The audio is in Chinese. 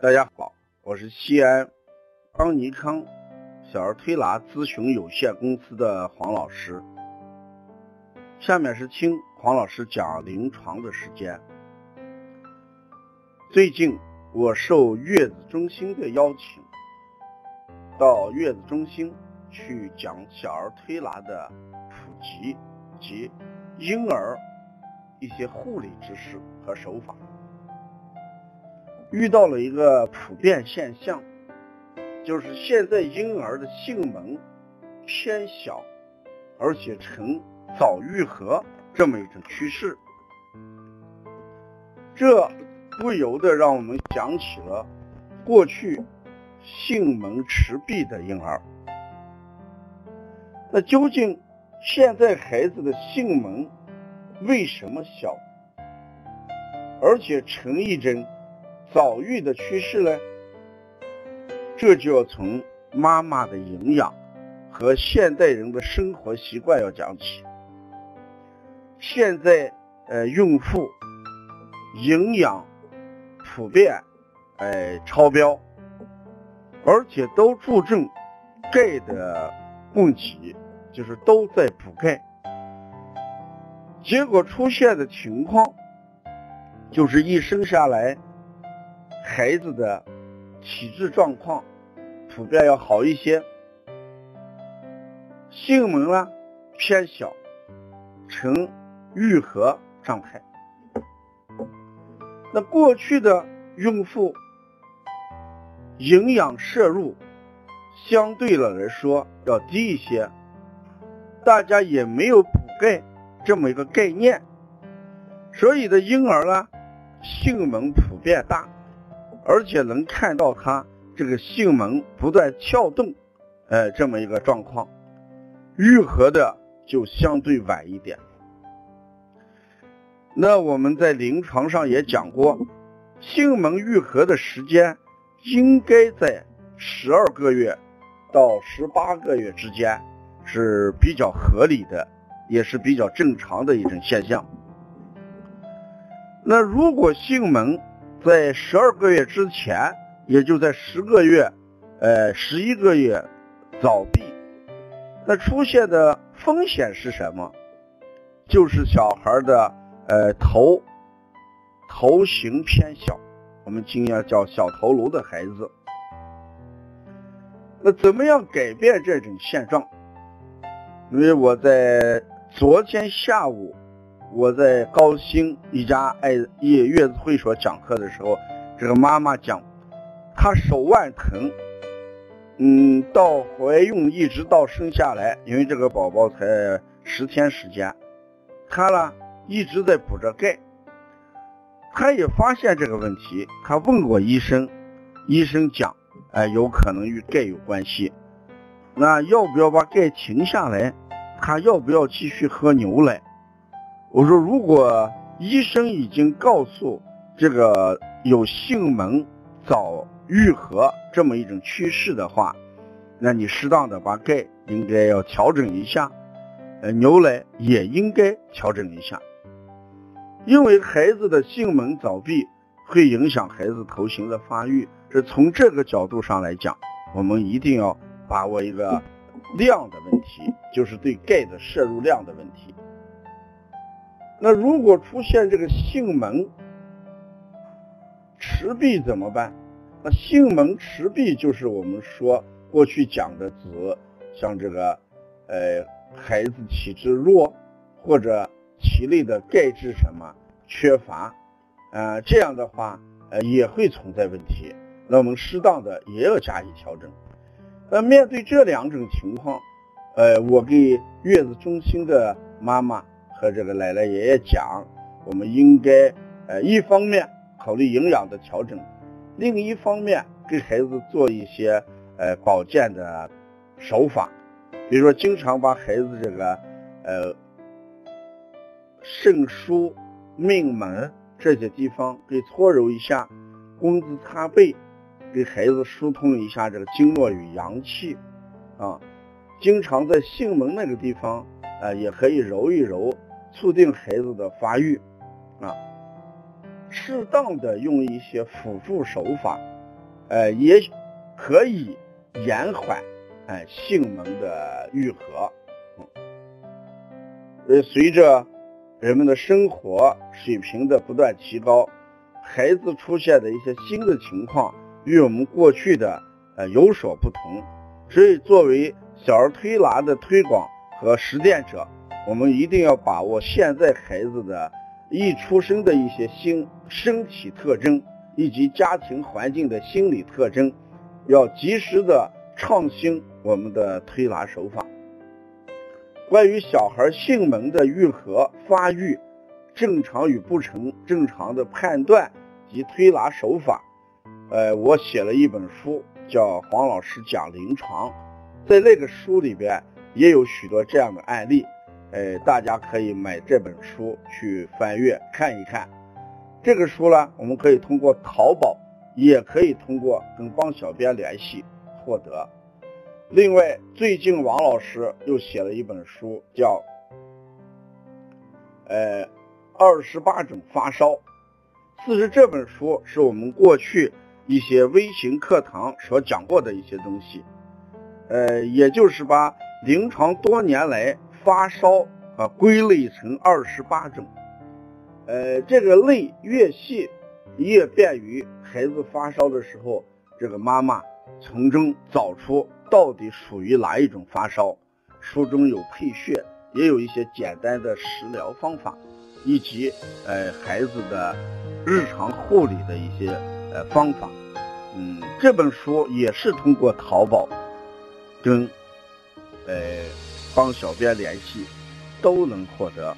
大家好，我是西安邦尼康小儿推拿咨询有限公司的黄老师。下面是听黄老师讲临床的时间。最近我受月子中心的邀请，到月子中心去讲小儿推拿的普及及婴儿一些护理知识和手法。遇到了一个普遍现象，就是现在婴儿的性门偏小，而且呈早愈合这么一种趋势，这不由得让我们想起了过去性门迟闭的婴儿。那究竟现在孩子的性门为什么小，而且呈一针？早育的趋势呢？这就要从妈妈的营养和现代人的生活习惯要讲起。现在呃，孕妇营养普遍哎超标，而且都注重钙的供给，就是都在补钙。结果出现的情况就是一生下来。孩子的体质状况普遍要好一些，性门呢偏小，呈愈合状态。那过去的孕妇营养摄入相对了来说要低一些，大家也没有补钙这么一个概念，所以的婴儿呢性门普遍大。而且能看到他这个性门不断跳动，呃，这么一个状况，愈合的就相对晚一点。那我们在临床上也讲过，性门愈合的时间应该在十二个月到十八个月之间是比较合理的，也是比较正常的一种现象。那如果性门，在十二个月之前，也就在十个月，呃，十一个月早闭，那出现的风险是什么？就是小孩的呃头头型偏小，我们经常叫小头颅的孩子。那怎么样改变这种现状？因为我在昨天下午。我在高新一家爱月月子会所讲课的时候，这个妈妈讲，她手腕疼，嗯，到怀孕一直到生下来，因为这个宝宝才十天时间，她呢一直在补着钙，她也发现这个问题，她问过医生，医生讲，哎，有可能与钙有关系，那要不要把钙停下来？她要不要继续喝牛奶？我说，如果医生已经告诉这个有性门早愈合这么一种趋势的话，那你适当的把钙应该要调整一下，呃，牛奶也应该调整一下，因为孩子的性门早闭会影响孩子头型的发育，是从这个角度上来讲，我们一定要把握一个量的问题，就是对钙的摄入量的问题。那如果出现这个性门迟闭怎么办？那性门迟闭就是我们说过去讲的指像这个呃孩子体质弱或者体内的钙质什么缺乏，呃这样的话呃也会存在问题。那我们适当的也要加以调整。那面对这两种情况，呃我给月子中心的妈妈。和这个奶奶爷爷讲，我们应该呃一方面考虑营养的调整，另一方面给孩子做一些呃保健的手法，比如说经常把孩子这个呃肾腧、命门这些地方给搓揉一下，工字擦背，给孩子疏通一下这个经络与阳气啊，经常在性门那个地方呃也可以揉一揉。促进孩子的发育，啊，适当的用一些辅助手法，呃，也可以延缓哎性萌的愈合。呃，随着人们的生活水平的不断提高，孩子出现的一些新的情况与我们过去的呃有所不同，所以作为小儿推拿的推广和实践者，我们一定要把握现在孩子的一出生的一些新身体特征以及家庭环境的心理特征，要及时的创新我们的推拿手法。关于小孩性门的愈合、发育、正常与不成正常的判断及推拿手法，呃，我写了一本书，叫《黄老师讲临床》，在那个书里边也有许多这样的案例，呃，大家可以买这本书去翻阅看一看。这个书呢，我们可以通过淘宝，也可以通过跟帮小编联系获得。另外，最近王老师又写了一本书，叫《呃二十八种发烧》。其实这本书是我们过去一些微型课堂所讲过的一些东西，呃，也就是把临床多年来发烧啊归类成二十八种。呃，这个类越细，越便于孩子发烧的时候，这个妈妈从中找出。到底属于哪一种发烧？书中有配穴，也有一些简单的食疗方法，以及呃孩子的日常护理的一些呃方法。嗯，这本书也是通过淘宝跟呃帮小编联系，都能获得。